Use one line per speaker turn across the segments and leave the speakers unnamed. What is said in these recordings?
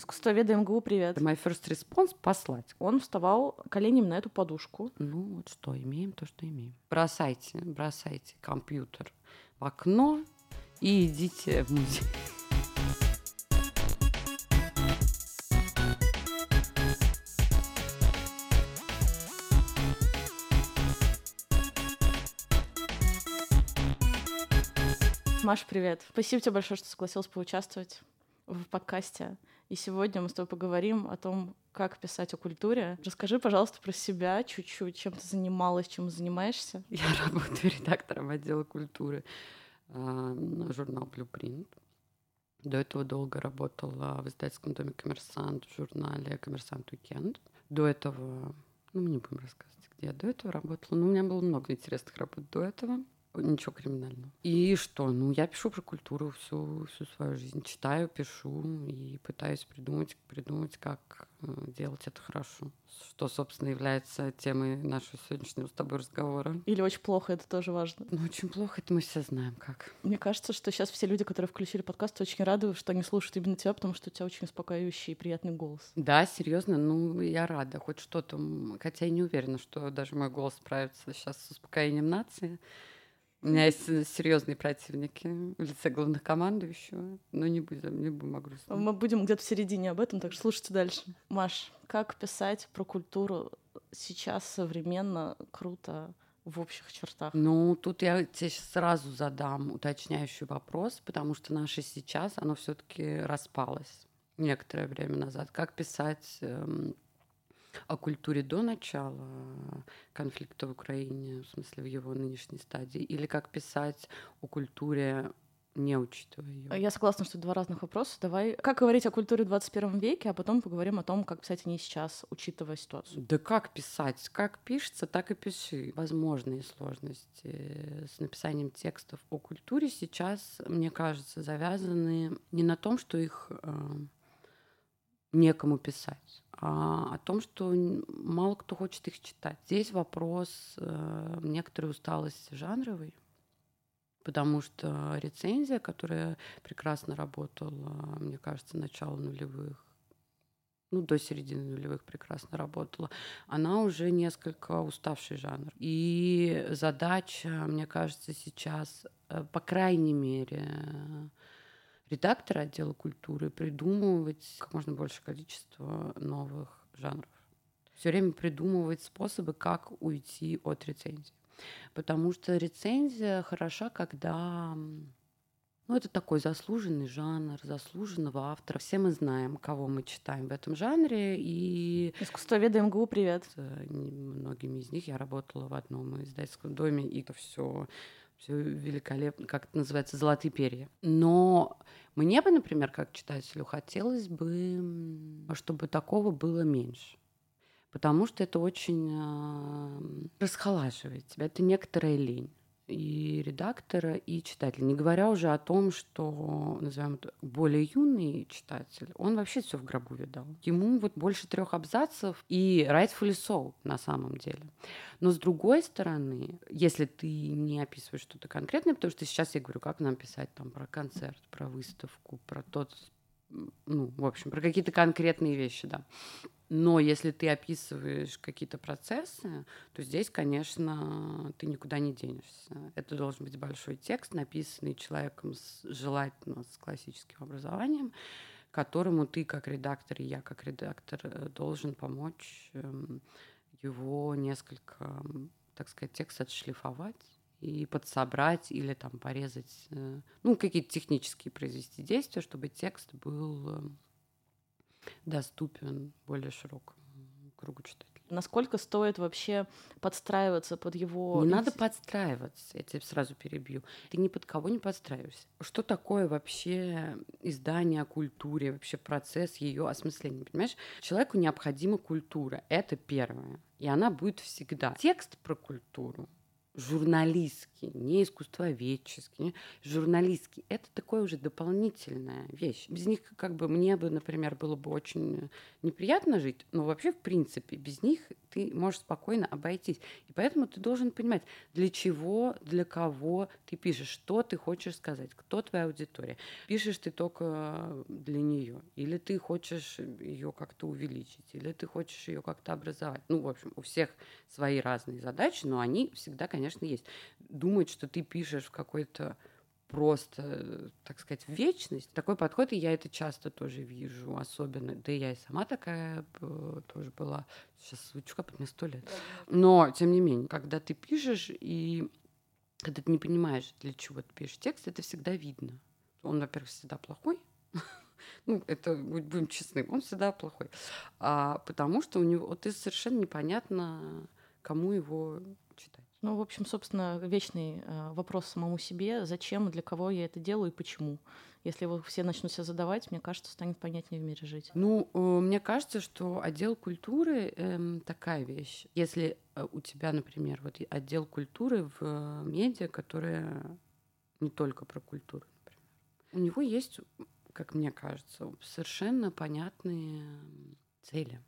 Искусствоведа МГУ, привет.
My first response — послать.
Он вставал коленями на эту подушку.
Ну, вот что, имеем то, что имеем. Бросайте, бросайте компьютер в окно и идите в музей.
Маша, привет. Спасибо тебе большое, что согласилась поучаствовать в подкасте. И сегодня мы с тобой поговорим о том, как писать о культуре. Расскажи, пожалуйста, про себя чуть-чуть, чем ты занималась, чем занимаешься.
Я работаю редактором отдела культуры а, на журнал Blueprint. До этого долго работала в издательском доме «Коммерсант», в журнале «Коммерсант Уикенд». До этого, ну, мы не будем рассказывать, где я до этого работала, но у меня было много интересных работ до этого. Ничего криминального. И что? Ну, я пишу про культуру всю, всю свою жизнь. Читаю, пишу и пытаюсь придумать, придумать, как э, делать это хорошо. Что, собственно, является темой нашего сегодняшнего с тобой разговора.
Или очень плохо, это тоже важно.
Ну, очень плохо, это мы все знаем как.
Мне кажется, что сейчас все люди, которые включили подкаст, очень рады, что они слушают именно тебя, потому что у тебя очень успокаивающий и приятный голос.
Да, серьезно, ну, я рада. Хоть что-то, хотя я не уверена, что даже мой голос справится сейчас с успокоением нации. У меня есть серьезные противники в лице главнокомандующего, но не будем, не будем о грустном.
Мы будем где-то в середине об этом, так что слушайте дальше. Маш, как писать про культуру сейчас современно, круто, в общих чертах?
Ну, тут я тебе сразу задам уточняющий вопрос, потому что наше сейчас, оно все таки распалось некоторое время назад. Как писать эм, о культуре до начала конфликта в Украине, в смысле в его нынешней стадии, или как писать о культуре не учитывая ее.
Я согласна, что два разных вопроса. Давай, как говорить о культуре в 21 веке, а потом поговорим о том, как писать о ней сейчас, учитывая ситуацию.
Да как писать? Как пишется, так и пиши. Возможные сложности с написанием текстов о культуре сейчас, мне кажется, завязаны не на том, что их э, некому писать, о том, что мало кто хочет их читать. Здесь вопрос э, некоторой усталости жанровой, потому что рецензия, которая прекрасно работала, мне кажется, начало нулевых, ну, до середины нулевых прекрасно работала, она уже несколько уставший жанр. И задача, мне кажется, сейчас, э, по крайней мере, редактора отдела культуры придумывать как можно большее количество новых жанров. Все время придумывать способы, как уйти от рецензии. Потому что рецензия хороша, когда ну, это такой заслуженный жанр, заслуженного автора. Все мы знаем, кого мы читаем в этом жанре. И...
Искусствоведы МГУ, привет. С
многими из них я работала в одном издательском доме, и это все все великолепно, как это называется, золотые перья. Но мне бы, например, как читателю, хотелось бы, чтобы такого было меньше. Потому что это очень э, расхолаживает тебя. Это некоторая лень и редактора, и читателя. Не говоря уже о том, что, назовем это, более юный читатель, он вообще все в гробу видал. Ему вот больше трех абзацев и rightfully so на самом деле. Но с другой стороны, если ты не описываешь что-то конкретное, потому что сейчас я говорю, как нам писать там про концерт, про выставку, про тот, ну, в общем, про какие-то конкретные вещи, да. Но если ты описываешь какие-то процессы, то здесь, конечно, ты никуда не денешься. Это должен быть большой текст, написанный человеком с, желательно с классическим образованием, которому ты как редактор и я как редактор э, должен помочь эм, его несколько, так сказать, текст отшлифовать и подсобрать или там порезать, э, ну, какие-то технические произвести действия, чтобы текст был эм, доступен более широкому кругу читателей.
Насколько стоит вообще подстраиваться под его...
Не надо подстраиваться, я тебя сразу перебью. Ты ни под кого не подстраиваешься. Что такое вообще издание о культуре, вообще процесс ее осмысления? Понимаешь, человеку необходима культура, это первое. И она будет всегда. Текст про культуру jornalista журналистский, не искусствоведческий, не, журналистский. Это такое уже дополнительная вещь. Без них как бы мне бы, например, было бы очень неприятно жить, но вообще, в принципе, без них ты можешь спокойно обойтись. И поэтому ты должен понимать, для чего, для кого ты пишешь, что ты хочешь сказать, кто твоя аудитория. Пишешь ты только для нее, или ты хочешь ее как-то увеличить, или ты хочешь ее как-то образовать. Ну, в общем, у всех свои разные задачи, но они всегда, конечно, есть. Думать, что ты пишешь в какой-то просто, так сказать, вечность. Такой подход, и я это часто тоже вижу, особенно, да и я и сама такая тоже была. Сейчас звучу, как мне сто лет. Но, тем не менее, когда ты пишешь, и когда ты не понимаешь, для чего ты пишешь текст, это всегда видно. Он, во-первых, всегда плохой, ну, это будем честны, он всегда плохой. А, потому что у него вот, это совершенно непонятно, кому его
ну, в общем, собственно, вечный э, вопрос самому себе, зачем, для кого я это делаю и почему. Если его все начнут себя задавать, мне кажется, станет понятнее в мире жить.
Ну, э, мне кажется, что отдел культуры э, такая вещь. Если э, у тебя, например, вот отдел культуры в медиа, которая не только про культуру, например, у него есть, как мне кажется, совершенно понятные цели.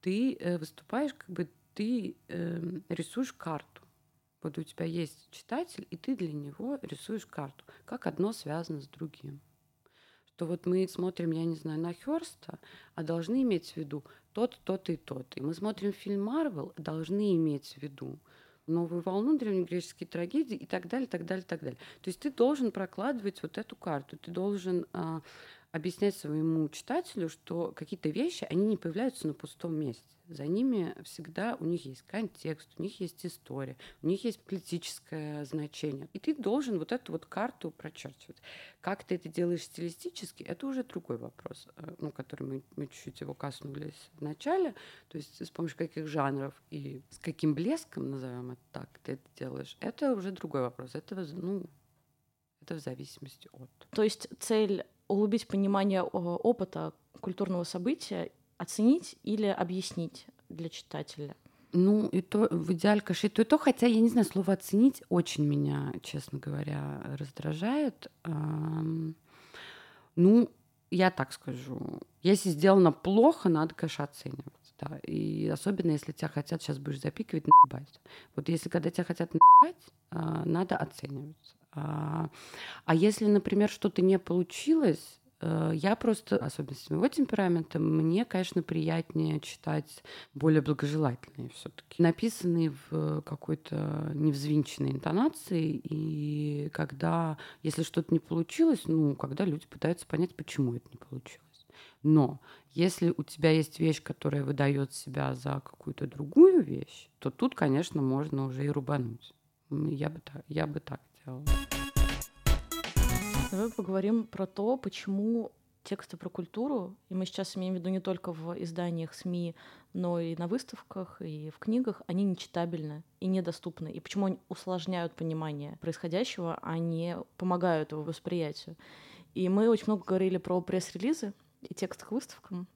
Ты выступаешь как бы ты э, рисуешь карту. Вот у тебя есть читатель, и ты для него рисуешь карту, как одно связано с другим. Что вот мы смотрим, я не знаю, на Хёрста, а должны иметь в виду тот, тот и тот. И мы смотрим фильм Марвел, должны иметь в виду новую волну древнегреческие трагедии и так далее, так далее, так далее. То есть ты должен прокладывать вот эту карту, ты должен а, объяснять своему читателю, что какие-то вещи, они не появляются на пустом месте. За ними всегда у них есть контекст, у них есть история, у них есть политическое значение. И ты должен вот эту вот карту прочерчивать. Как ты это делаешь стилистически, это уже другой вопрос, э, ну, который мы, мы чуть-чуть его коснулись в начале. То есть с помощью каких жанров и с каким блеском, назовем это так, ты это делаешь, это уже другой вопрос. Это, ну, это в зависимости от.
То есть цель углубить понимание опыта культурного события, оценить или объяснить для читателя?
Ну, и то в идеале, конечно, и то, и то, хотя, я не знаю, слово «оценить» очень меня, честно говоря, раздражает. Ну, я так скажу. Если сделано плохо, надо, конечно, оценивать. Да. И особенно, если тебя хотят, сейчас будешь запикивать, наебать. Вот если когда тебя хотят наебать, а, надо оценивать. А, а если, например, что-то не получилось, э, я просто, особенно с моего темперамента, мне, конечно, приятнее читать более благожелательные все-таки, написанные в какой-то невзвинченной интонации, и когда, если что-то не получилось, ну, когда люди пытаются понять, почему это не получилось. Но если у тебя есть вещь, которая выдает себя за какую-то другую вещь, то тут, конечно, можно уже и рубануть. Я бы так, я бы так делала.
Давай поговорим про то, почему тексты про культуру, и мы сейчас имеем в виду не только в изданиях СМИ, но и на выставках, и в книгах, они нечитабельны и недоступны. И почему они усложняют понимание происходящего, а не помогают его восприятию. И мы очень много говорили про пресс-релизы и текст к выставкам.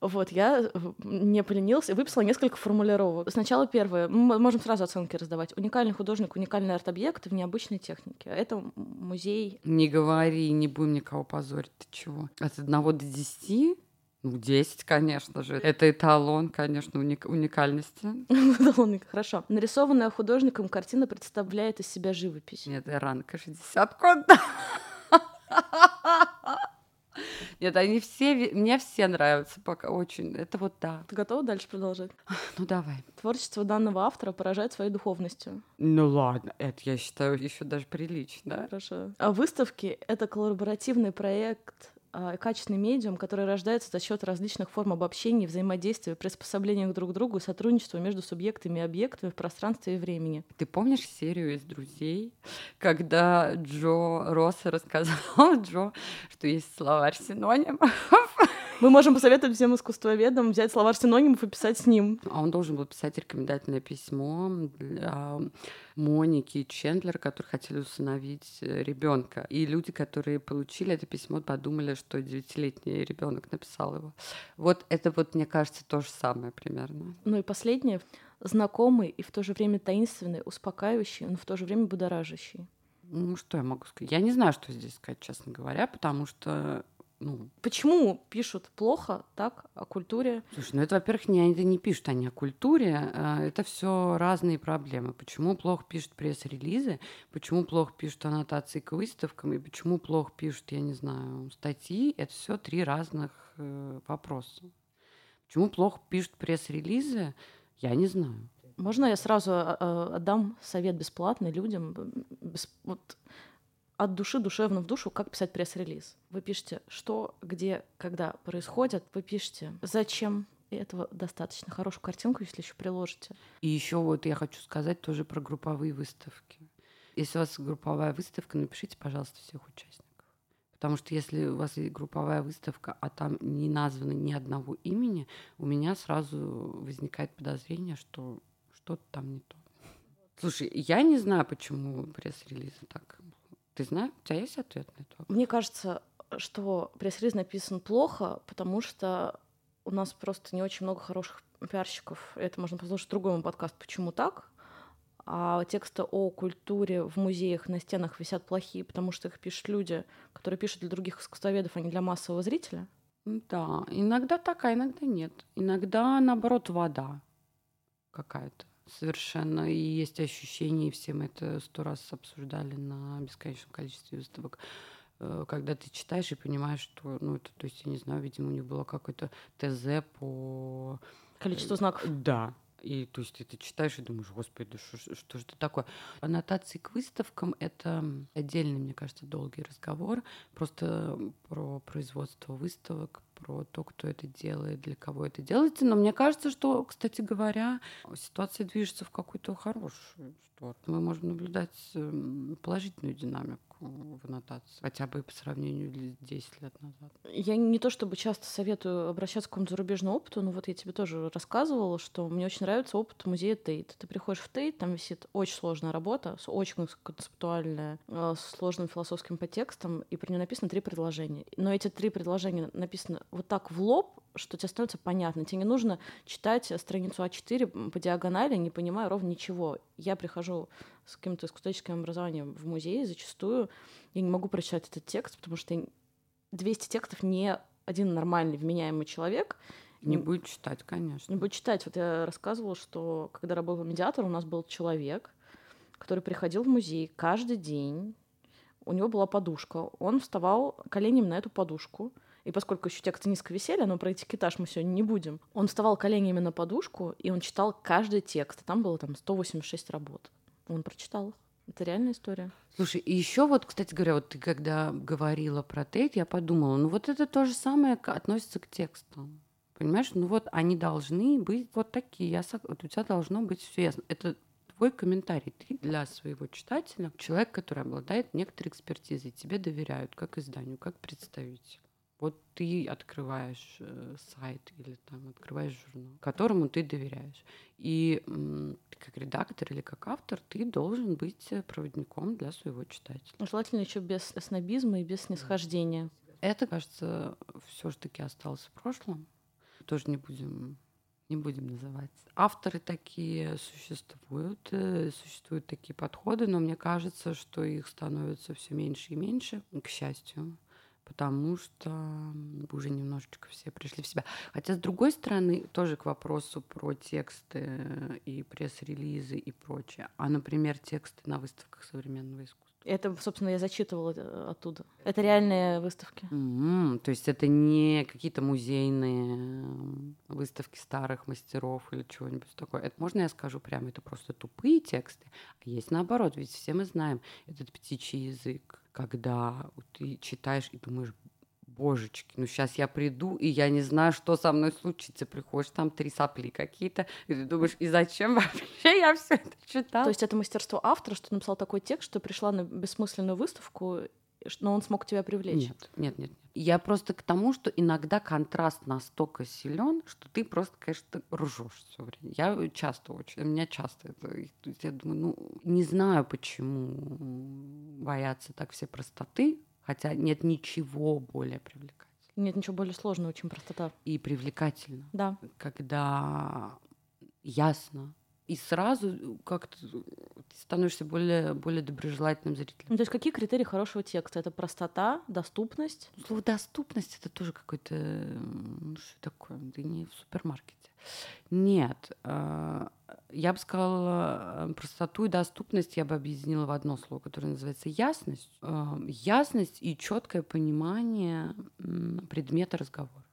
Вот, я э, не поленился и выписала несколько формулировок. Сначала первое. Мы можем сразу оценки раздавать. Уникальный художник, уникальный арт-объект в необычной технике. Это музей...
Не говори, не будем никого позорить. Ты чего? От одного до десяти? Ну, 10, конечно же. Это эталон, конечно, уник- уникальности.
Эталон, хорошо. Нарисованная художником картина представляет из себя живопись.
Нет, ранка 60 код. Нет, они все, мне все нравятся пока очень. Это вот да.
Ты готова дальше продолжать?
Ну давай.
Творчество данного автора поражает своей духовностью.
Ну ладно, это я считаю еще даже прилично.
Хорошо. А выставки — это коллаборативный проект качественный медиум, который рождается за счет различных форм обобщения, взаимодействия, приспособления друг к другу и сотрудничества между субъектами и объектами в пространстве и времени.
Ты помнишь серию из «Друзей», когда Джо Росса рассказал Джо, что есть словарь синонимов?
Мы можем посоветовать всем искусствоведам взять словарь синонимов и писать с ним.
А он должен был писать рекомендательное письмо для Моники и Чендлера, которые хотели усыновить э, ребенка. И люди, которые получили это письмо, подумали, что девятилетний ребенок написал его. Вот это вот, мне кажется, то же самое примерно.
Ну и последнее. Знакомый и в то же время таинственный, успокаивающий, но в то же время будоражащий.
Ну, что я могу сказать? Я не знаю, что здесь сказать, честно говоря, потому что ну,
Почему пишут плохо так о культуре?
Слушай, ну это, во-первых, не, это не пишут они о культуре, а, это все разные проблемы. Почему плохо пишут пресс-релизы, почему плохо пишут аннотации к выставкам, и почему плохо пишут, я не знаю, статьи, это все три разных э, вопроса. Почему плохо пишут пресс-релизы, я не знаю.
Можно я сразу а, а, отдам совет бесплатный людям? Бес- Вот от души душевно в душу, как писать пресс-релиз. Вы пишете, что, где, когда происходит. Вы пишете, зачем. И этого достаточно. Хорошую картинку, если еще приложите.
И еще вот я хочу сказать тоже про групповые выставки. Если у вас групповая выставка, напишите, пожалуйста, всех участников. Потому что если у вас групповая выставка, а там не названо ни одного имени, у меня сразу возникает подозрение, что что-то там не то. Слушай, я не знаю, почему пресс-релизы так. Ты знаешь, у тебя есть ответ на это?
Мне кажется, что пресс-релиз написан плохо, потому что у нас просто не очень много хороших пиарщиков. Это можно послушать в другом подкаст «Почему так?». А тексты о культуре в музеях на стенах висят плохие, потому что их пишут люди, которые пишут для других искусствоведов, а не для массового зрителя.
Да, иногда так, а иногда нет. Иногда, наоборот, вода какая-то совершенно. И есть ощущение, и все мы это сто раз обсуждали на бесконечном количестве выставок, э, когда ты читаешь и понимаешь, что, ну, это, то есть, я не знаю, видимо, у них было какое-то ТЗ по...
Количество знаков.
Да. И то есть ты это читаешь и думаешь, господи, да что, же это такое? Аннотации к выставкам — это отдельный, мне кажется, долгий разговор. Просто про производство выставок, про то, кто это делает, для кого это делается. Но мне кажется, что, кстати говоря, ситуация движется в какую-то хорошую сторону. Мы можем наблюдать положительную динамику в аннотации, хотя бы по сравнению с 10 лет назад.
Я не то чтобы часто советую обращаться к какому-то зарубежному опыту, но вот я тебе тоже рассказывала, что мне очень нравится опыт музея Тейт. Ты приходишь в Тейт, там висит очень сложная работа, очень концептуальная, э, с сложным философским подтекстом, и при ней написано три предложения. Но эти три предложения написаны вот так в лоб, что тебе становится понятно. Тебе не нужно читать страницу А4 по диагонали, не понимая ровно ничего. Я прихожу с каким-то искусствоведческим образованием в музей, зачастую я не могу прочитать этот текст, потому что я 200 текстов не один нормальный, вменяемый человек
Не
М.
будет читать, конечно.
не будет читать. Вот я рассказывала, что когда работал медиатор, у нас был человек, который приходил в музей каждый день. У него была подушка. Он вставал коленями на эту подушку. И поскольку еще тексты низко висели, но про этикетаж мы сегодня не будем, он вставал коленями на подушку, и он читал каждый текст. Там было там 186 работ. Он прочитал их. Это реальная история.
Слушай, и еще вот, кстати говоря, вот ты когда говорила про тейт, я подумала, ну вот это то же самое относится к текстам. Понимаешь, ну вот они должны быть вот такие. Я, у тебя должно быть все ясно. Это твой комментарий. Ты для своего читателя, человек, который обладает некоторой экспертизой, тебе доверяют как изданию, как представителю. Вот ты открываешь э, сайт или там открываешь журнал, которому ты доверяешь. И как редактор или как автор, ты должен быть э, проводником для своего читателя.
Ну, Желательно еще без снобизма и без снисхождения.
Это, кажется, все же таки осталось в прошлом. Тоже не будем не будем называть. Авторы такие существуют, э, существуют такие подходы, но мне кажется, что их становится все меньше и меньше, к счастью, потому что уже немножечко все пришли в себя. Хотя, с другой стороны, тоже к вопросу про тексты и пресс-релизы и прочее. А, например, тексты на выставках современного искусства.
Это, собственно, я зачитывала э, оттуда. Это реальные выставки.
М, То есть это не какие-то музейные м, выставки старых мастеров или чего-нибудь такое. Это можно я скажу прямо? Это просто тупые тексты. А есть наоборот, ведь все мы знаем этот птичий язык, когда ты читаешь и думаешь, божечки, ну сейчас я приду, и я не знаю, что со мной случится. Приходишь, там три сопли какие-то, и ты думаешь, и зачем вообще я все это читала?
То есть это мастерство автора, что написал такой текст, что пришла на бессмысленную выставку, но он смог тебя привлечь.
Нет, нет, нет, нет. Я просто к тому, что иногда контраст настолько силен, что ты просто, конечно, ржешь все время. Я часто очень, у меня часто это. то есть Я думаю, ну, не знаю, почему боятся так все простоты, хотя нет ничего более привлекательного.
Нет ничего более сложного, чем простота.
И привлекательно,
Да.
когда ясно, и сразу как-то ты становишься более, более доброжелательным зрителем.
Ну, то есть какие критерии хорошего текста? Это простота, доступность?
Слово «доступность» — это тоже какой-то... Ну, что такое? Ты не в супермаркете. Нет. А, я бы сказала, простоту и доступность я бы объединила в одно слово, которое называется ясность. А, ясность и четкое понимание предмета разговора.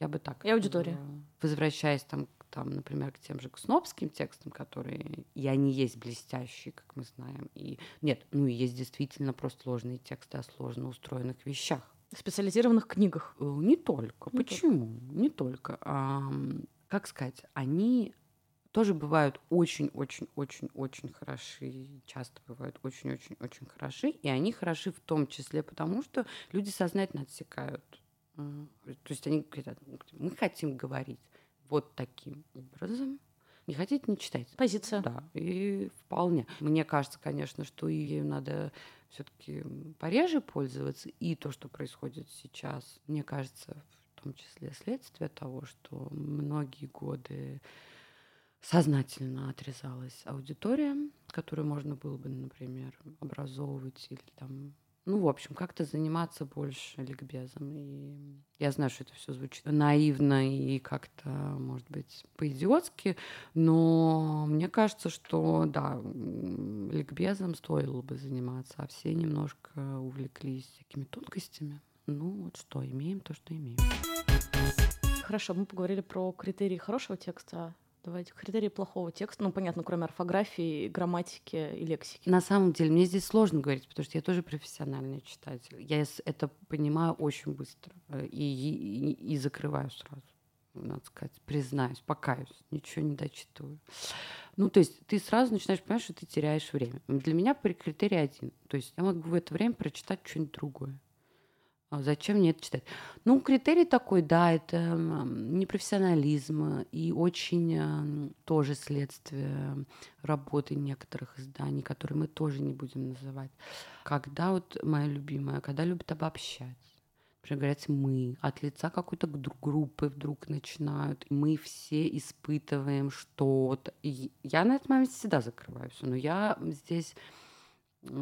Я бы так.
И аудитория.
Возвращаясь там, там, например, к тем же к снобским текстам, которые и они есть блестящие, как мы знаем. И нет, ну и есть действительно просто сложные тексты о сложно устроенных вещах.
В специализированных книгах.
Э, не только. Не Почему? Только. Не только. А, как сказать, они тоже бывают очень-очень-очень-очень хороши, часто бывают очень-очень-очень хороши, и они хороши в том числе потому, что люди сознательно отсекают то есть они говорят, мы хотим говорить вот таким образом. Не хотите, не читайте.
Позиция.
Да, и вполне. Мне кажется, конечно, что ею надо все-таки пореже пользоваться. И то, что происходит сейчас, мне кажется, в том числе следствие того, что многие годы сознательно отрезалась аудитория, которую можно было бы, например, образовывать или там ну, в общем, как-то заниматься больше ликбезом. И я знаю, что это все звучит наивно и как-то, может быть, по-идиотски, но мне кажется, что, да, ликбезом стоило бы заниматься, а все немножко увлеклись всякими тонкостями. Ну, вот что, имеем то, что имеем.
Хорошо, мы поговорили про критерии хорошего текста. Давайте критерии плохого текста. Ну, понятно, кроме орфографии, грамматики и лексики.
На самом деле, мне здесь сложно говорить, потому что я тоже профессиональный читатель. Я это понимаю очень быстро э, и, и, и закрываю сразу. Надо сказать, признаюсь, покаюсь, ничего не дочитываю. Ну, то есть ты сразу начинаешь понимать, что ты теряешь время. Для меня критерий один. То есть я могу в это время прочитать что-нибудь другое. А зачем мне это читать? Ну, критерий такой, да, это непрофессионализм и очень тоже следствие работы некоторых изданий, которые мы тоже не будем называть. Когда вот моя любимая, когда любят обобщать. Например, говорят «мы», от лица какой-то группы вдруг начинают. Мы все испытываем что-то. И я на этот момент всегда закрываюсь. Но я здесь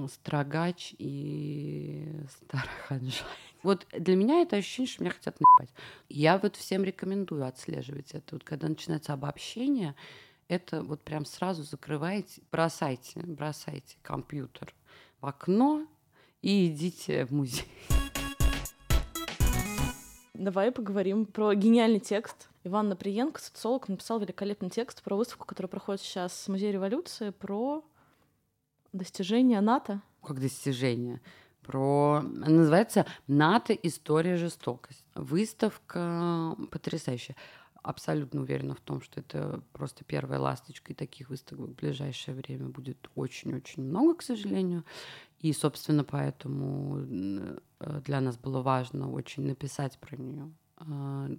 строгач и староханжай. Вот для меня это ощущение, что меня хотят наебать. Я вот всем рекомендую отслеживать это. Вот когда начинается обобщение, это вот прям сразу закрывайте, бросайте, бросайте компьютер в окно и идите в музей.
Давай поговорим про гениальный текст. Иван Наприенко, социолог, написал великолепный текст про выставку, которая проходит сейчас в Музее революции, про достижения НАТО.
Как достижения? про... Называется «НАТО. История жестокости». Выставка потрясающая. Абсолютно уверена в том, что это просто первая ласточка, и таких выставок в ближайшее время будет очень-очень много, к сожалению. И, собственно, поэтому э, для нас было важно очень написать про нее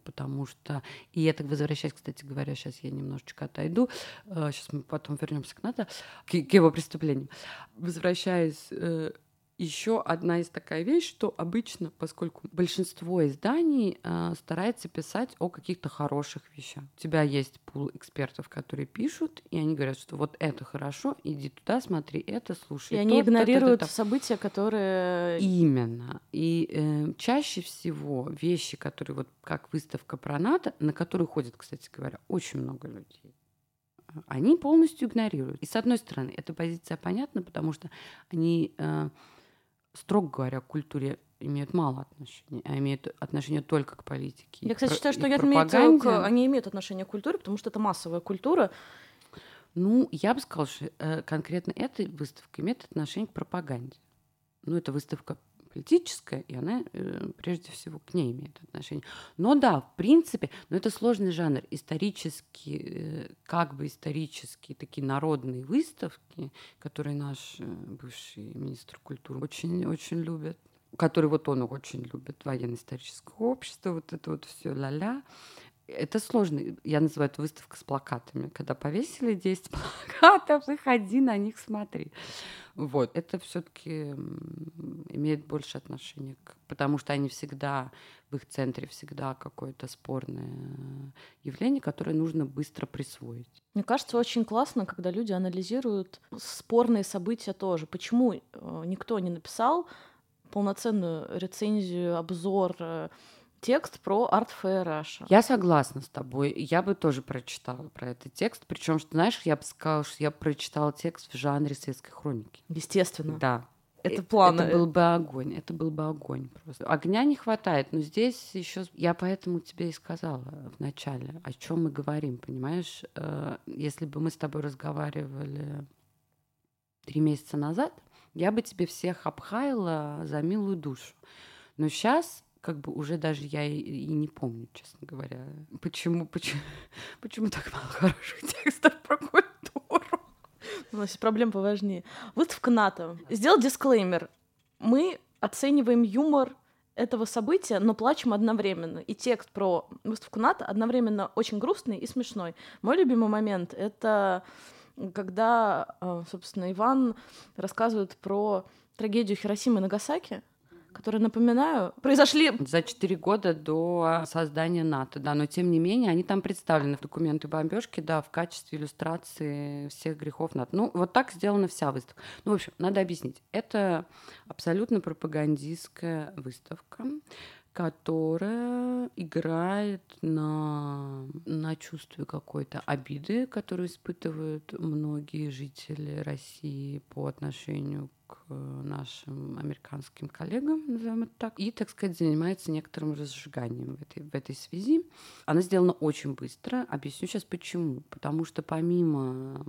потому что и это возвращаясь, кстати говоря, сейчас я немножечко отойду, сейчас а, мы потом вернемся к НАТО, к, к его преступлениям. Возвращаясь э, еще одна из такая вещь, что обычно, поскольку большинство изданий э, старается писать о каких-то хороших вещах. У тебя есть пул экспертов, которые пишут, и они говорят, что вот это хорошо, иди туда, смотри это, слушай.
И то, они игнорируют то, то, то, события, которые...
Именно. И э, чаще всего вещи, которые вот как выставка про НАТО, на которую ходит, кстати говоря, очень много людей, они полностью игнорируют. И с одной стороны, эта позиция понятна, потому что они... Э, строго говоря, к культуре имеют мало отношения, а имеют отношение только к политике.
Я, кстати, считаю, что я отметила, к... они имеют отношение к культуре, потому что это массовая культура.
Ну, я бы сказала, что э, конкретно эта выставка имеет отношение к пропаганде. Ну, это выставка политическая, и она э, прежде всего к ней имеет отношение. Но да, в принципе, но это сложный жанр. Исторические, э, как бы исторические такие народные выставки, которые наш э, бывший министр культуры очень-очень любит, который вот он очень любит, военно-историческое общество, вот это вот все ля-ля. Это сложно. Я называю это выставка с плакатами. Когда повесили 10 плакатов, и ходи на них смотри. Вот. Это все таки имеет больше отношения к... Потому что они всегда, в их центре всегда какое-то спорное явление, которое нужно быстро присвоить.
Мне кажется, очень классно, когда люди анализируют спорные события тоже. Почему э, никто не написал полноценную рецензию, обзор э, текст про Art Fair Russia.
Я согласна с тобой. Я бы тоже прочитала про этот текст. Причем, что знаешь, я бы сказала, что я прочитала текст в жанре светской хроники.
Естественно.
Да.
Это план.
Это был бы огонь. Это был бы огонь просто. Огня не хватает, но здесь еще я поэтому тебе и сказала в начале, о чем мы говорим, понимаешь? Э, если бы мы с тобой разговаривали три месяца назад, я бы тебе всех обхаяла за милую душу. Но сейчас как бы уже даже я и, и не помню, честно говоря, почему, почему, почему так мало хороших текстов про культуру.
У нас есть проблем поважнее. Выставка НАТО. Сделал дисклеймер. Мы оцениваем юмор этого события, но плачем одновременно. И текст про выставку НАТО одновременно очень грустный и смешной. Мой любимый момент — это когда, э, собственно, Иван рассказывает про трагедию Хиросимы и Нагасаки, которые, напоминаю, произошли...
За четыре года до создания НАТО, да, но тем не менее они там представлены в документы бомбежки, да, в качестве иллюстрации всех грехов НАТО. Ну, вот так сделана вся выставка. Ну, в общем, надо объяснить. Это абсолютно пропагандистская выставка, которая играет на, на чувстве какой-то обиды, которую испытывают многие жители России по отношению к нашим американским коллегам, назовем это так, и, так сказать, занимается некоторым разжиганием в этой, в этой связи. Она сделана очень быстро. Объясню сейчас почему. Потому что помимо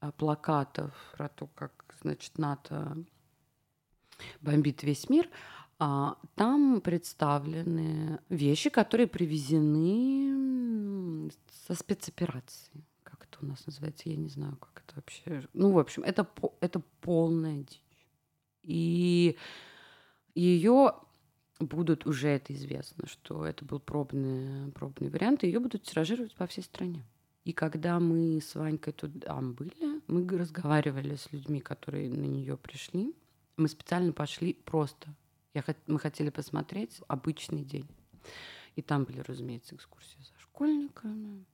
а, плакатов про то, как, значит, НАТО бомбит весь мир, там представлены вещи, которые привезены со спецоперации у нас называется, я не знаю, как это вообще. Ну, в общем, это, это полная дичь. И ее будут уже это известно, что это был пробный, пробный вариант, ее будут тиражировать по всей стране. И когда мы с Ванькой там были, мы разговаривали с людьми, которые на нее пришли. Мы специально пошли просто. Я, мы хотели посмотреть обычный день. И там были, разумеется, экскурсии со школьниками,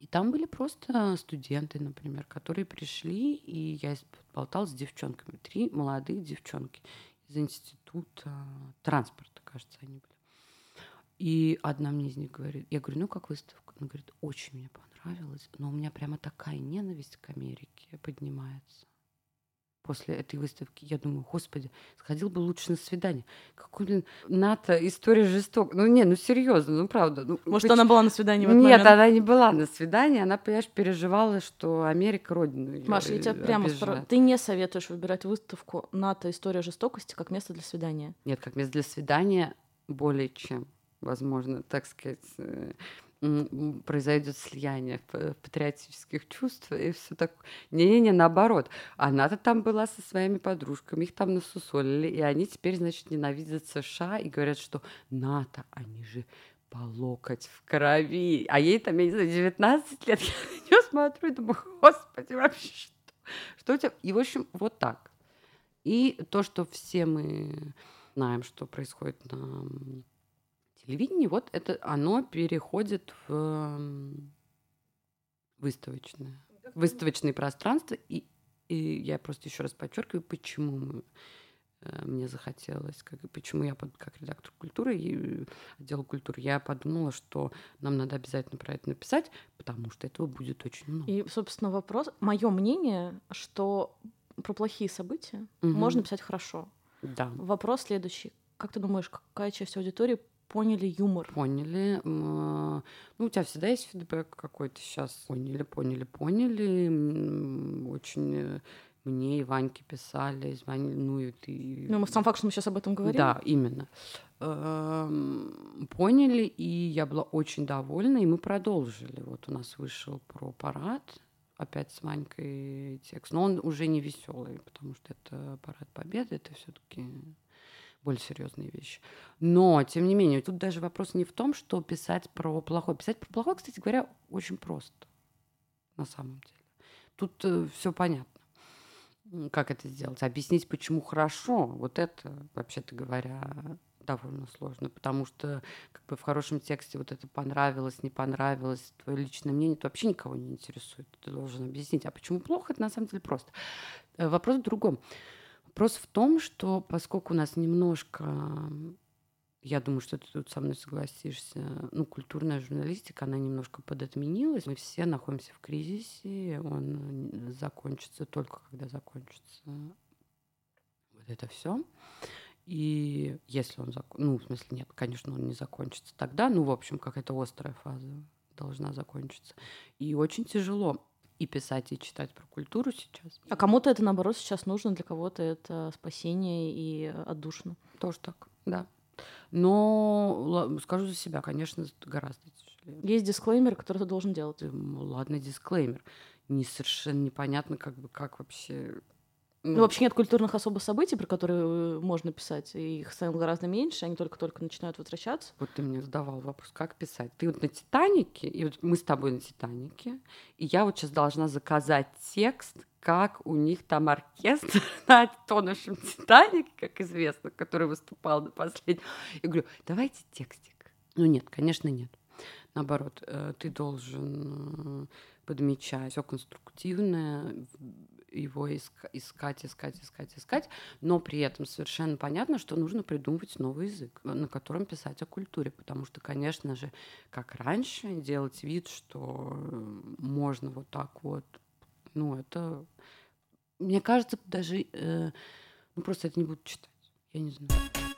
и там были просто студенты, например, которые пришли, и я болтал с девчонками. Три молодых девчонки из института транспорта, кажется, они были. И одна мне из них говорит, я говорю, ну как выставка? Она говорит, очень мне понравилось, но у меня прямо такая ненависть к Америке поднимается после этой выставки. Я думаю, господи, сходил бы лучше на свидание. Какой, блин, НАТО, история жесток. Ну, не, ну серьезно, ну правда. Ну,
Может, почему? она была на свидании в этот
Нет,
момент?
она не была на свидании. Она, понимаешь, переживала, что Америка родину
Маша, я тебя прямо спрашиваю. Ты не советуешь выбирать выставку НАТО «История жестокости» как место для свидания?
Нет, как место для свидания более чем возможно, так сказать, э, произойдет слияние патриотических чувств и все так. Не-не-не, наоборот. Она-то там была со своими подружками, их там насусолили, и они теперь, значит, ненавидят США и говорят, что НАТО, они же по локоть в крови. А ей там, я не знаю, 19 лет. Я на нее смотрю и думаю, господи, вообще что? Что у тебя? И, в общем, вот так. И то, что все мы знаем, что происходит на телевидении, вот это оно переходит в выставочное, выставочные пространства. И, и я просто еще раз подчеркиваю, почему э, мне захотелось, как, почему я под, как редактор культуры и отдела культуры, я подумала, что нам надо обязательно про это написать, потому что этого будет очень много.
И, собственно, вопрос, мое мнение, что про плохие события угу. можно писать хорошо.
Да.
Вопрос следующий. Как ты думаешь, какая часть аудитории поняли юмор.
Поняли. Ну, у тебя всегда есть фидбэк какой-то сейчас. Поняли, поняли, поняли. Очень э, мне и Ваньке писали, звонили, ну и ты...
Ну, сам факт, что мы сейчас об этом говорим.
Да, именно. Эм, поняли, и я была очень довольна, и мы продолжили. Вот у нас вышел про парад, опять с Ванькой текст, но он уже не веселый, потому что это парад Победы, это все-таки более серьезные вещи. Но, тем не менее, тут даже вопрос не в том, что писать про плохое. Писать про плохое, кстати говоря, очень просто на самом деле. Тут э, все понятно. Как это сделать? Объяснить, почему хорошо, вот это, вообще-то говоря, довольно сложно, потому что как бы в хорошем тексте вот это понравилось, не понравилось, твое личное мнение, это вообще никого не интересует. Ты должен объяснить, а почему плохо, это на самом деле просто. Э, вопрос в другом. Вопрос в том, что поскольку у нас немножко я думаю, что ты тут со мной согласишься. Ну, культурная журналистика, она немножко подотменилась. Мы все находимся в кризисе. Он закончится только когда закончится вот это все. И если он зак... ну, в смысле, нет, конечно, он не закончится тогда. Ну, в общем, какая-то острая фаза должна закончиться. И очень тяжело и писать, и читать про культуру сейчас.
А кому-то это, наоборот, сейчас нужно, для кого-то это спасение и отдушно.
Тоже так, да. Но скажу за себя, конечно, гораздо тяжелее.
Есть дисклеймер, который ты должен делать.
Ладно, дисклеймер. Не совершенно непонятно, как бы как вообще
ну, вообще нет культурных особо событий, про которые э, можно писать. И их становится гораздо меньше, они только-только начинают возвращаться.
Вот ты мне задавал вопрос, как писать. Ты вот на «Титанике», и вот мы с тобой на «Титанике», и я вот сейчас должна заказать текст, как у них там оркестр на тонущем «Титанике», как известно, который выступал на последнем. Я говорю, давайте текстик. Ну нет, конечно, нет. Наоборот, э, ты должен э, подмечать все конструктивное, его искать, искать, искать, искать, но при этом совершенно понятно, что нужно придумывать новый язык, на котором писать о культуре, потому что, конечно же, как раньше, делать вид, что можно вот так вот, ну, это, мне кажется, даже, э, ну, просто это не будут читать, я не знаю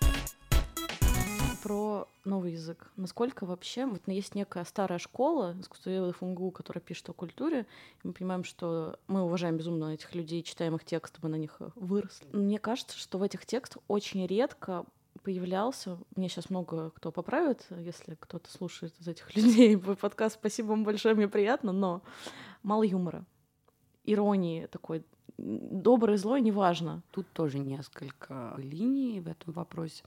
про новый язык. Насколько вообще, вот есть некая старая школа искусствоведов МГУ, которая пишет о культуре, и мы понимаем, что мы уважаем безумно этих людей, читаем их тексты, мы на них э, выросли. Мне кажется, что в этих текстах очень редко появлялся, мне сейчас много кто поправит, если кто-то слушает из этих людей мой подкаст, спасибо вам большое, мне приятно, но мало юмора, иронии такой, доброе, злое, неважно.
Тут тоже несколько линий в этом вопросе.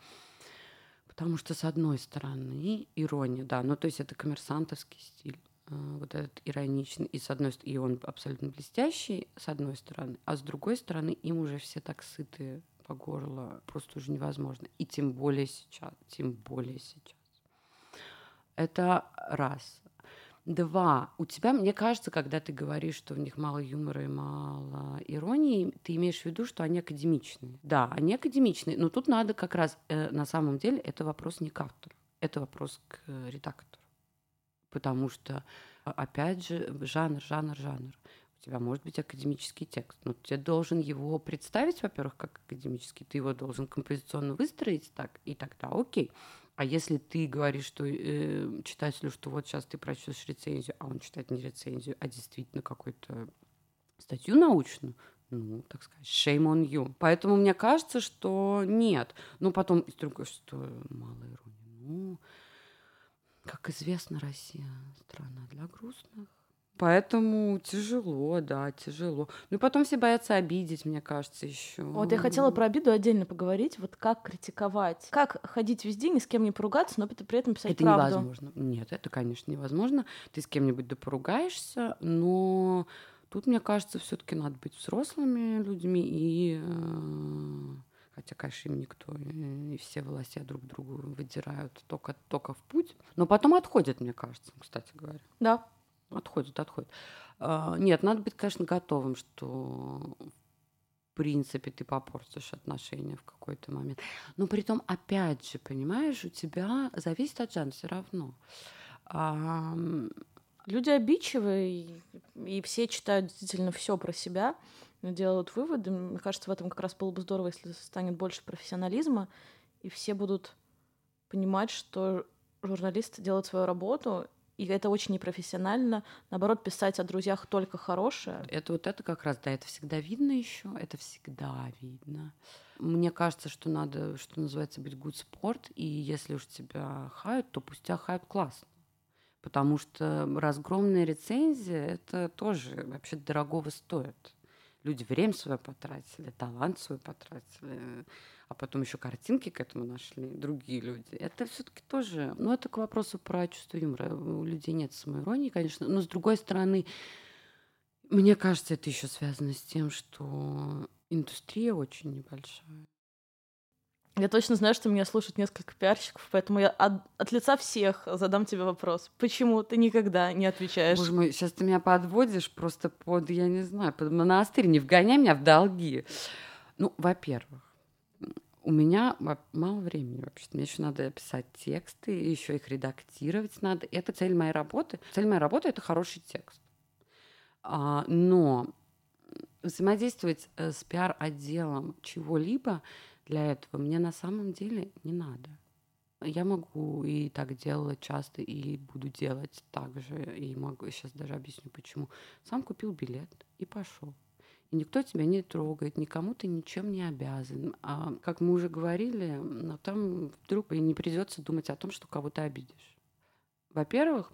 Потому что, с одной стороны, ирония, да, ну то есть это коммерсантовский стиль, э, вот этот ироничный, и с одной и он абсолютно блестящий, с одной стороны, а с другой стороны, им уже все так сыты по горло, просто уже невозможно. И тем более сейчас, тем более сейчас. Это раз. Два. У тебя, мне кажется, когда ты говоришь, что в них мало юмора и мало иронии, ты имеешь в виду, что они академичные. Да, они академичные, но тут надо как раз, э, на самом деле, это вопрос не к автору, это вопрос к э, редактору. Потому что, а, опять же, жанр, жанр, жанр. У тебя может быть академический текст, но ты должен его представить, во-первых, как академический, ты его должен композиционно выстроить так, и тогда окей. А если ты говоришь что, э, читателю, что вот сейчас ты прочтешь рецензию, а он читает не рецензию, а действительно какую-то статью научную, ну, так сказать, shame on you. Поэтому мне кажется, что нет. Но потом, и другое, что мало иронии. Ну, как известно, Россия страна для грустных. Поэтому тяжело, да, тяжело. Ну и потом все боятся обидеть, мне кажется, еще.
Вот я хотела про обиду отдельно поговорить. Вот как критиковать, как ходить везде, ни с кем не поругаться, но при этом писать
это
правду.
Это невозможно. Нет, это, конечно, невозможно. Ты с кем-нибудь да поругаешься, но тут, мне кажется, все-таки надо быть взрослыми людьми и э, хотя, конечно, им никто и все власти друг другу выдирают только, только в путь. Но потом отходят, мне кажется, кстати говоря.
Да,
Отходит, отходит. А, нет, надо быть, конечно, готовым, что в принципе ты попортишь отношения в какой-то момент. Но при том, опять же, понимаешь, у тебя зависит от жанра все равно.
Люди обидчивые, и, все читают действительно все про себя, делают выводы. Мне кажется, в этом как раз было бы здорово, если станет больше профессионализма, и все будут понимать, что журналист делает свою работу, и это очень непрофессионально. Наоборот, писать о друзьях только хорошее.
Это вот это как раз, да, это всегда видно еще, это всегда видно. Мне кажется, что надо, что называется, быть good sport, и если уж тебя хают, то пусть тебя хают классно. Потому что разгромная рецензия, это тоже вообще дорогого стоит. Люди время свое потратили, талант свой потратили, а потом еще картинки к этому нашли, другие люди. Это все-таки тоже, ну, это к вопросу про чувство юмора. У людей нет самоиронии, конечно, но с другой стороны, мне кажется, это еще связано с тем, что индустрия очень небольшая.
Я точно знаю, что меня слушают несколько пиарщиков, поэтому я от, от лица всех задам тебе вопрос. Почему ты никогда не отвечаешь?
Боже мой, сейчас ты меня подводишь просто под, я не знаю, под монастырь. Не вгоняй меня в долги. Ну, во-первых, у меня мало времени вообще. Мне еще надо писать тексты, еще их редактировать надо. Это цель моей работы. Цель моей работы — это хороший текст. А, но взаимодействовать э, с пиар-отделом чего-либо — для этого мне на самом деле не надо. Я могу и так делала часто, и буду делать так же, и могу сейчас даже объясню почему. Сам купил билет и пошел. И никто тебя не трогает, никому ты ничем не обязан. А как мы уже говорили, но там вдруг и не придется думать о том, что кого-то обидишь. Во-первых,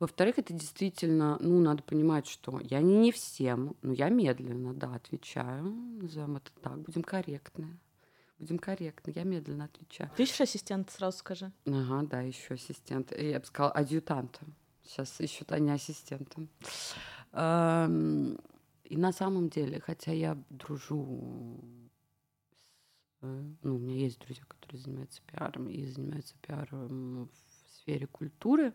во-вторых, это действительно, ну, надо понимать, что я не, не всем, но я медленно, да, отвечаю. Назовем это так, будем корректны. Будем корректны, я медленно отвечаю.
Ты ищешь ассистента, сразу скажи.
Ага, да, еще ассистент. Я бы сказала, адъютанта. Сейчас ищут они ассистента. И на самом деле, хотя я дружу с... Ну, у меня есть друзья, которые занимаются пиаром и занимаются пиаром в сфере культуры,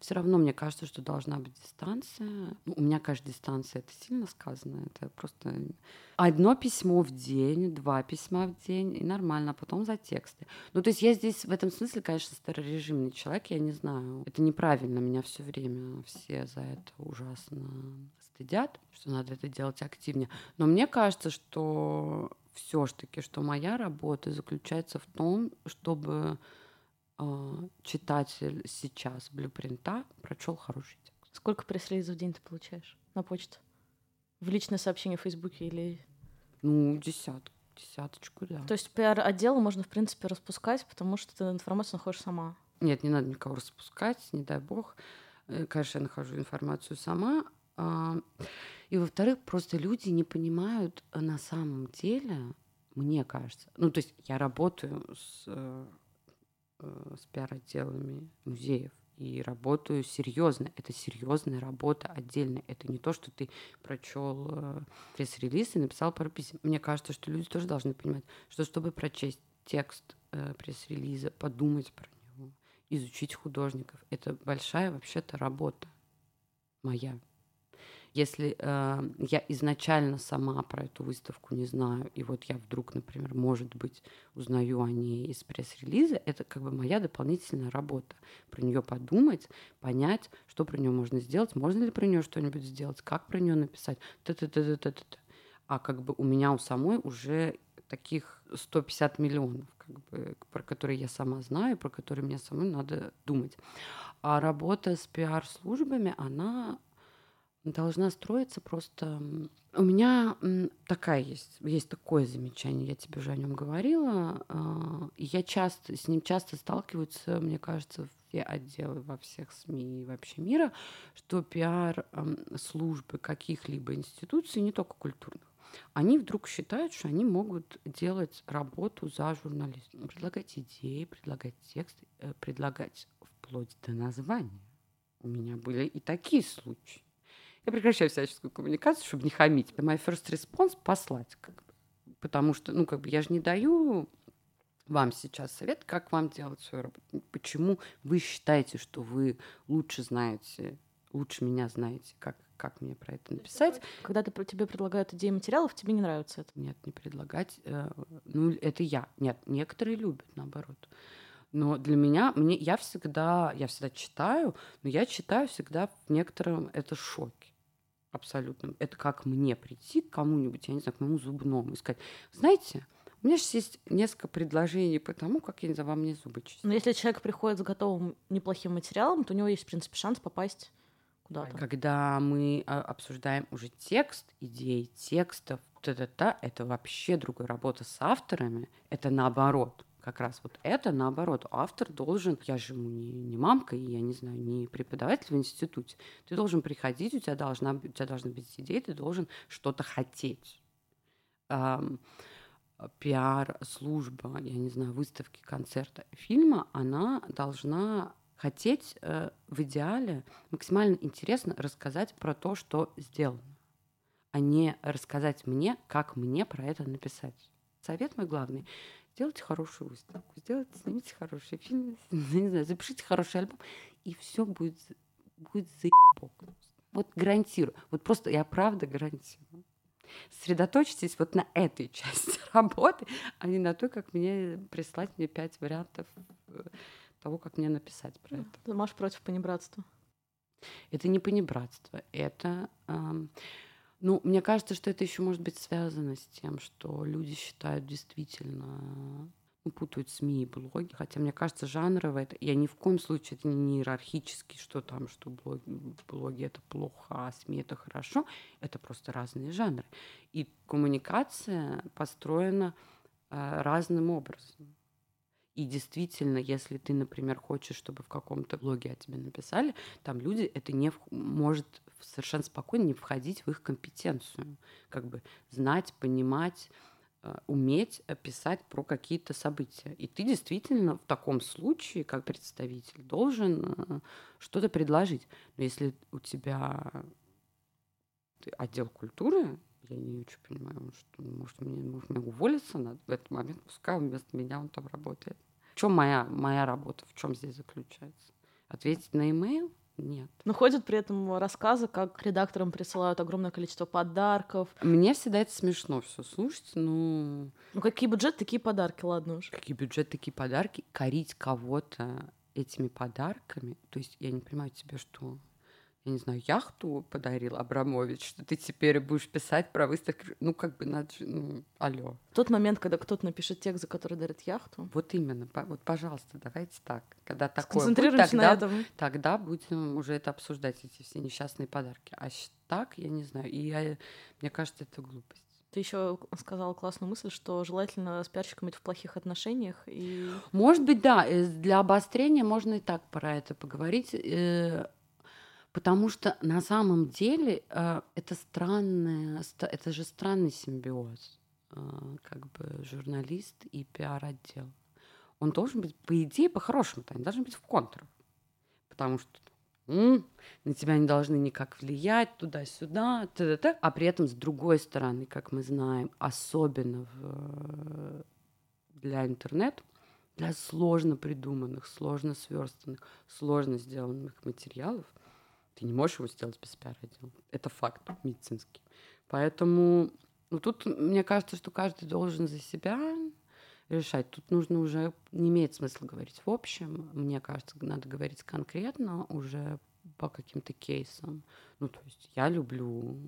все равно мне кажется, что должна быть дистанция. Ну, у меня, каждая дистанция это сильно сказано. Это просто одно письмо в день, два письма в день, и нормально, а потом за тексты. Ну, то есть я здесь в этом смысле, конечно, старорежимный человек, я не знаю. Это неправильно, меня все время все за это ужасно стыдят, что надо это делать активнее. Но мне кажется, что все-таки, что моя работа заключается в том, чтобы а, читатель сейчас блюпринта прочел хороший текст.
Сколько пресс-релизов в день ты получаешь на почту? В личное сообщение в Фейсбуке или...
Ну, десятку, десяточку, да.
То есть пиар-отдел можно, в принципе, распускать, потому что ты информацию находишь сама?
Нет, не надо никого распускать, не дай бог. Э, конечно, я нахожу информацию сама. А, и, во-вторых, просто люди не понимают на самом деле, мне кажется, ну, то есть я работаю с э, Э, с пиар-отделами музеев и работаю серьезно. Это серьезная работа отдельная. Это не то, что ты прочел э, пресс-релиз и написал пару писем. Мне кажется, что люди тоже должны понимать, что чтобы прочесть текст пресс-релиза, подумать про него, изучить художников, это большая вообще-то работа моя. Если э, я изначально сама про эту выставку не знаю, и вот я вдруг, например, может быть, узнаю о ней из пресс-релиза, это как бы моя дополнительная работа. Про нее подумать, понять, что про нее можно сделать, можно ли про нее что-нибудь сделать, как про нее написать, т -т -т -т -т -т. А как бы у меня у самой уже таких 150 миллионов, как бы, про которые я сама знаю, про которые мне самой надо думать. А работа с пиар-службами, она должна строиться просто... У меня такая есть, есть такое замечание, я тебе уже о нем говорила. А, я часто, с ним часто сталкиваются, мне кажется, все отделы во всех СМИ и вообще мира, что пиар службы каких-либо институций, не только культурных, они вдруг считают, что они могут делать работу за журналистом, предлагать идеи, предлагать тексты, э, предлагать вплоть до названия. У меня были и такие случаи. Я прекращаю всяческую коммуникацию, чтобы не хамить. My first response — послать. Как бы. Потому что, ну, как бы я же не даю вам сейчас совет, как вам делать свою работу. Почему вы считаете, что вы лучше знаете, лучше меня знаете, как, как мне про это написать.
Когда ты, тебе предлагают идеи материалов, тебе не нравится это?
Нет, не предлагать. Э, ну, это я. Нет, некоторые любят, наоборот. Но для меня, мне, я всегда, я всегда читаю, но я читаю всегда в некотором это шоке абсолютным. Это как мне прийти к кому-нибудь, я не знаю, к моему зубному и сказать, знаете, у меня сейчас есть несколько предложений по тому, как, я не знаю, вам не зубы чистить.
Но если человек приходит с готовым неплохим материалом, то у него есть, в принципе, шанс попасть куда-то.
Когда мы а, обсуждаем уже текст, идеи текстов, та-та-та, это вообще другая работа с авторами. Это наоборот как раз вот это наоборот. Автор должен, я же ему не, не мамка, и я не знаю, не преподаватель в институте. Ты должен приходить, у тебя, должна, у тебя должны быть идеи, ты должен что-то хотеть. Эм, пиар, служба, я не знаю, выставки, концерта, фильма, она должна хотеть э, в идеале максимально интересно рассказать про то, что сделано, а не рассказать мне, как мне про это написать. Совет мой главный сделайте хорошую выставку, сделайте, снимите хороший фильм, не знаю, запишите хороший альбом, и все будет, будет заебок. Вот гарантирую. Вот просто я правда гарантирую. Сосредоточьтесь вот на этой части работы, а не на той, как мне прислать мне пять вариантов э, того, как мне написать про это.
Ты можешь против понебратства?
Это не понебратство, это... Эм, ну, мне кажется, что это еще может быть связано с тем, что люди считают действительно ну, путают СМИ и блоги. Хотя, мне кажется, жанрово это... Я ни в коем случае это не иерархически, что там, что блоги, блоги это плохо, а СМИ это хорошо. Это просто разные жанры. И коммуникация построена э, разным образом. И действительно, если ты, например, хочешь, чтобы в каком-то блоге о тебе написали, там люди, это не в... может совершенно спокойно не входить в их компетенцию. Как бы знать, понимать, э, уметь писать про какие-то события. И ты действительно в таком случае, как представитель, должен э, что-то предложить. Но если у тебя отдел культуры, я не очень понимаю, что, может, мне, может, мне уволиться надо в этот момент, пускай вместо меня он там работает. В чем моя, моя работа? В чем здесь заключается? Ответить на имейл? Нет.
Но ходят при этом рассказы, как редакторам присылают огромное количество подарков.
Мне всегда это смешно все слушать, ну...
Ну какие бюджеты, такие подарки, ладно уж.
Какие бюджеты, такие подарки. Корить кого-то этими подарками. То есть я не понимаю тебе, что я не знаю, яхту подарил Абрамович, что ты теперь будешь писать про выставки. Ну, как бы, надо же, ну, алло.
Тот момент, когда кто-то напишет текст, за который дарит яхту.
Вот именно. Вот, пожалуйста, давайте так. Когда такое
будет, тогда,
на
этом.
тогда будем уже это обсуждать, эти все несчастные подарки. А так, я не знаю. И я, мне кажется, это глупость.
Ты еще сказала классную мысль, что желательно с пиарщиком быть в плохих отношениях. И...
Может быть, да. Э, для обострения можно и так про это поговорить. Э, Потому что на самом деле э, это странное, это же странный симбиоз, э, как бы журналист и пиар-отдел. Он должен быть, по идее, по-хорошему-то, они должны быть в контрах. Потому что м-м, на тебя не должны никак влиять туда-сюда, т-т-т. а при этом с другой стороны, как мы знаем, особенно в, для интернета, для сложно придуманных, сложно сверстанных, сложно сделанных материалов – ты не можешь его сделать без пиар-отдела. Это факт медицинский. Поэтому ну, тут мне кажется, что каждый должен за себя решать. Тут нужно уже, не имеет смысла говорить в общем. Мне кажется, надо говорить конкретно уже по каким-то кейсам. Ну, то есть я люблю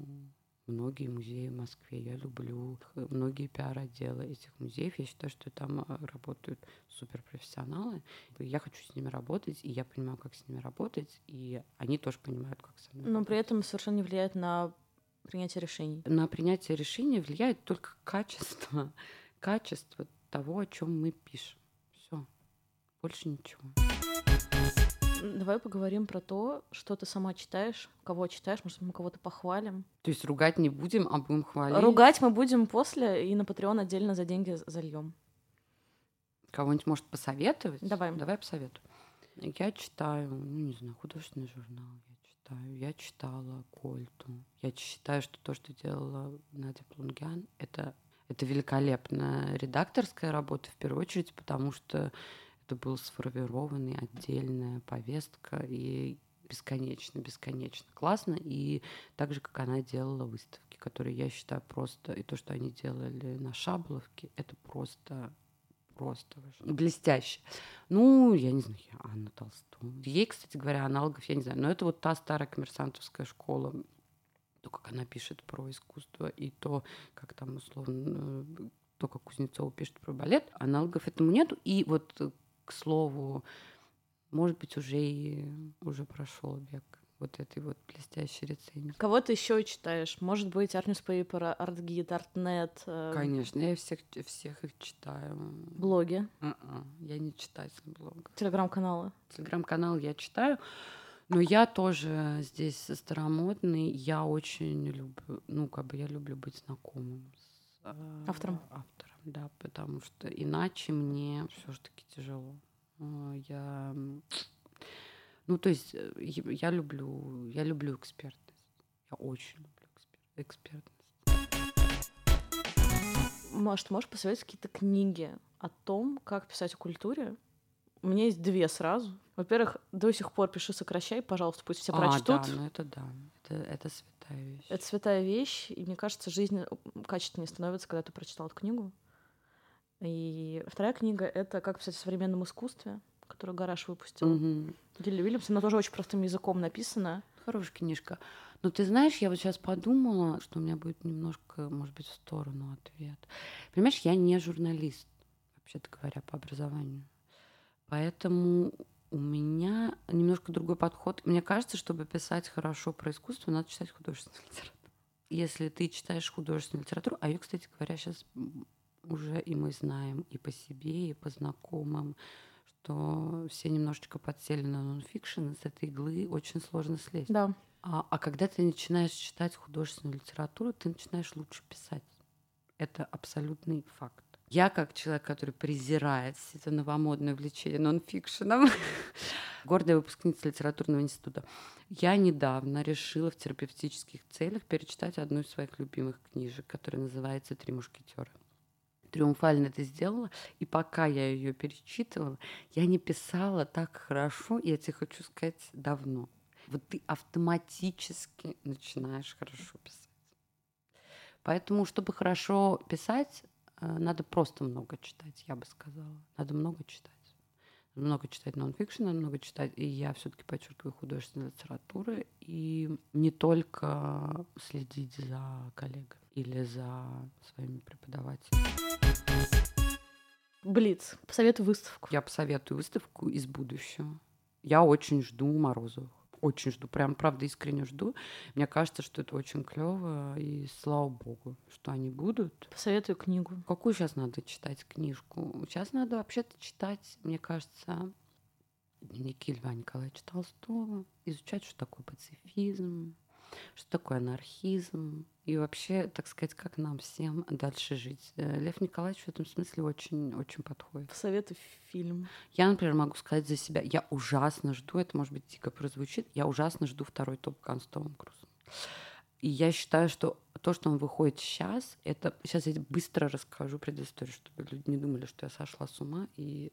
многие музеи в Москве. Я люблю многие пиар-отделы этих музеев. Я считаю, что там э, работают суперпрофессионалы. Я хочу с ними работать, и я понимаю, как с ними работать, и они тоже понимают, как со мной.
Но при этом совершенно не влияет на принятие решений.
На принятие решений влияет только качество, качество того, о чем мы пишем. Все. Больше ничего.
Давай поговорим про то, что ты сама читаешь, кого читаешь, может, мы кого-то похвалим.
То есть ругать не будем, а будем хвалить?
Ругать мы будем после, и на Patreon отдельно за деньги зальем.
Кого-нибудь может посоветовать?
Давай.
Давай посоветую. Я читаю, ну, не знаю, художественный журнал я читаю. Я читала Кольту. Я считаю, что то, что делала Надя Плунгян, это, это великолепная редакторская работа, в первую очередь, потому что это была сформированная отдельная повестка и бесконечно, бесконечно классно. И так же, как она делала выставки, которые я считаю просто, и то, что они делали на Шабловке, это просто просто блестяще. Ну, я не знаю, Анна Толстова. Ей, кстати говоря, аналогов я не знаю. Но это вот та старая коммерсантовская школа, то, как она пишет про искусство, и то, как там условно то, как Кузнецова пишет про балет, аналогов этому нету. И вот к слову, может быть, уже и уже прошел век вот этой вот блестящей рецензии.
Кого ты еще читаешь? Может быть, Art Newspaper, ArtGit, ArtNet? Э...
Конечно, я всех, всех их читаю.
Блоги?
Uh-uh, я не читатель блогов.
Телеграм-каналы?
Телеграм-канал я читаю. Но я тоже здесь старомодный. Я очень люблю, ну, как бы я люблю быть знакомым с
э, автором.
Автором, да, потому что иначе мне все-таки тяжело. Э, я ну, то есть э, я люблю, я люблю экспертность. Я очень люблю экспертность.
Может, можешь посоветовать какие-то книги о том, как писать о культуре? У меня есть две сразу. Во-первых, до сих пор пиши сокращай, пожалуйста, пусть все а, прочтут.
Да, ну это да, это, это святая вещь.
Это святая вещь, и мне кажется, жизнь качественнее становится, когда ты прочитал эту книгу. И вторая книга — это «Как писать о современном искусстве» которую Гараж выпустил.
Угу.
Дилли Уильямс, она тоже очень простым языком написана.
Хорошая книжка. Но ты знаешь, я вот сейчас подумала, что у меня будет немножко, может быть, в сторону ответ. Понимаешь, я не журналист, вообще-то говоря, по образованию. Поэтому у меня немножко другой подход. Мне кажется, чтобы писать хорошо про искусство, надо читать художественную литературу. Если ты читаешь художественную литературу, а ее, кстати говоря, сейчас уже и мы знаем и по себе, и по знакомым, что все немножечко подсели на нонфикшн, с этой иглы очень сложно слезть.
Да.
А, а когда ты начинаешь читать художественную литературу, ты начинаешь лучше писать. Это абсолютный факт. Я, как человек, который презирает это новомодное увлечение нонфикшеном, гордая выпускница литературного института, я недавно решила в терапевтических целях перечитать одну из своих любимых книжек, которая называется «Три мушкетера» триумфально это сделала. И пока я ее перечитывала, я не писала так хорошо, я тебе хочу сказать, давно. Вот ты автоматически начинаешь хорошо писать. Поэтому, чтобы хорошо писать, э, надо просто много читать, я бы сказала. Надо много читать. много читать нонфикшн, надо много читать. И я все-таки подчеркиваю художественную литературу. И не только следить за коллегами или за своими преподавателями.
Блиц, посоветуй выставку.
Я посоветую выставку из будущего. Я очень жду Морозовых. Очень жду, прям правда искренне жду. Мне кажется, что это очень клево, и слава богу, что они будут.
Посоветую книгу.
Какую сейчас надо читать книжку? Сейчас надо вообще-то читать, мне кажется, дневники Льва Николаевича Толстого, изучать, что такое пацифизм, что такое анархизм, и вообще, так сказать, как нам всем дальше жить. Э, Лев Николаевич в этом смысле очень-очень подходит.
Посоветуй фильм.
Я, например, могу сказать за себя, я ужасно жду, это может быть дико прозвучит, я ужасно жду второй топ Ган с Томом Крузом. И я считаю, что то, что он выходит сейчас, это... Сейчас я быстро расскажу предысторию, чтобы люди не думали, что я сошла с ума. И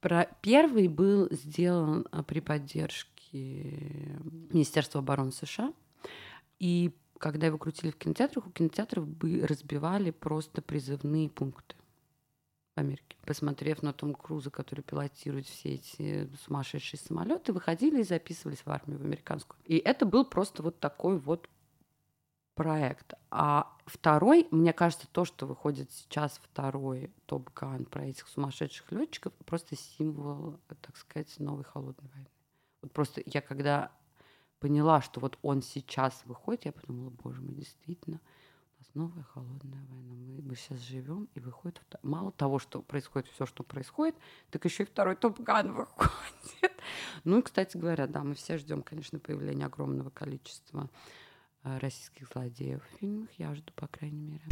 про... Первый был сделан а, при поддержке Министерства обороны США. И когда его крутили в кинотеатрах, у кинотеатров бы разбивали просто призывные пункты в Америке. Посмотрев на Том Круза, который пилотирует все эти сумасшедшие самолеты, выходили и записывались в армию, в американскую. И это был просто вот такой вот проект. А второй, мне кажется, то, что выходит сейчас второй Топ Ган про этих сумасшедших летчиков, просто символ, так сказать, новой холодной войны. Вот просто я когда поняла, что вот он сейчас выходит, я подумала, боже мой, действительно, у нас новая холодная война. Мы, мы сейчас живем и выходит... Мало того, что происходит все, что происходит, так еще и второй Топган выходит. Ну и, кстати говоря, да, мы все ждем, конечно, появления огромного количества э, российских злодеев в фильмах. Я жду, по крайней мере.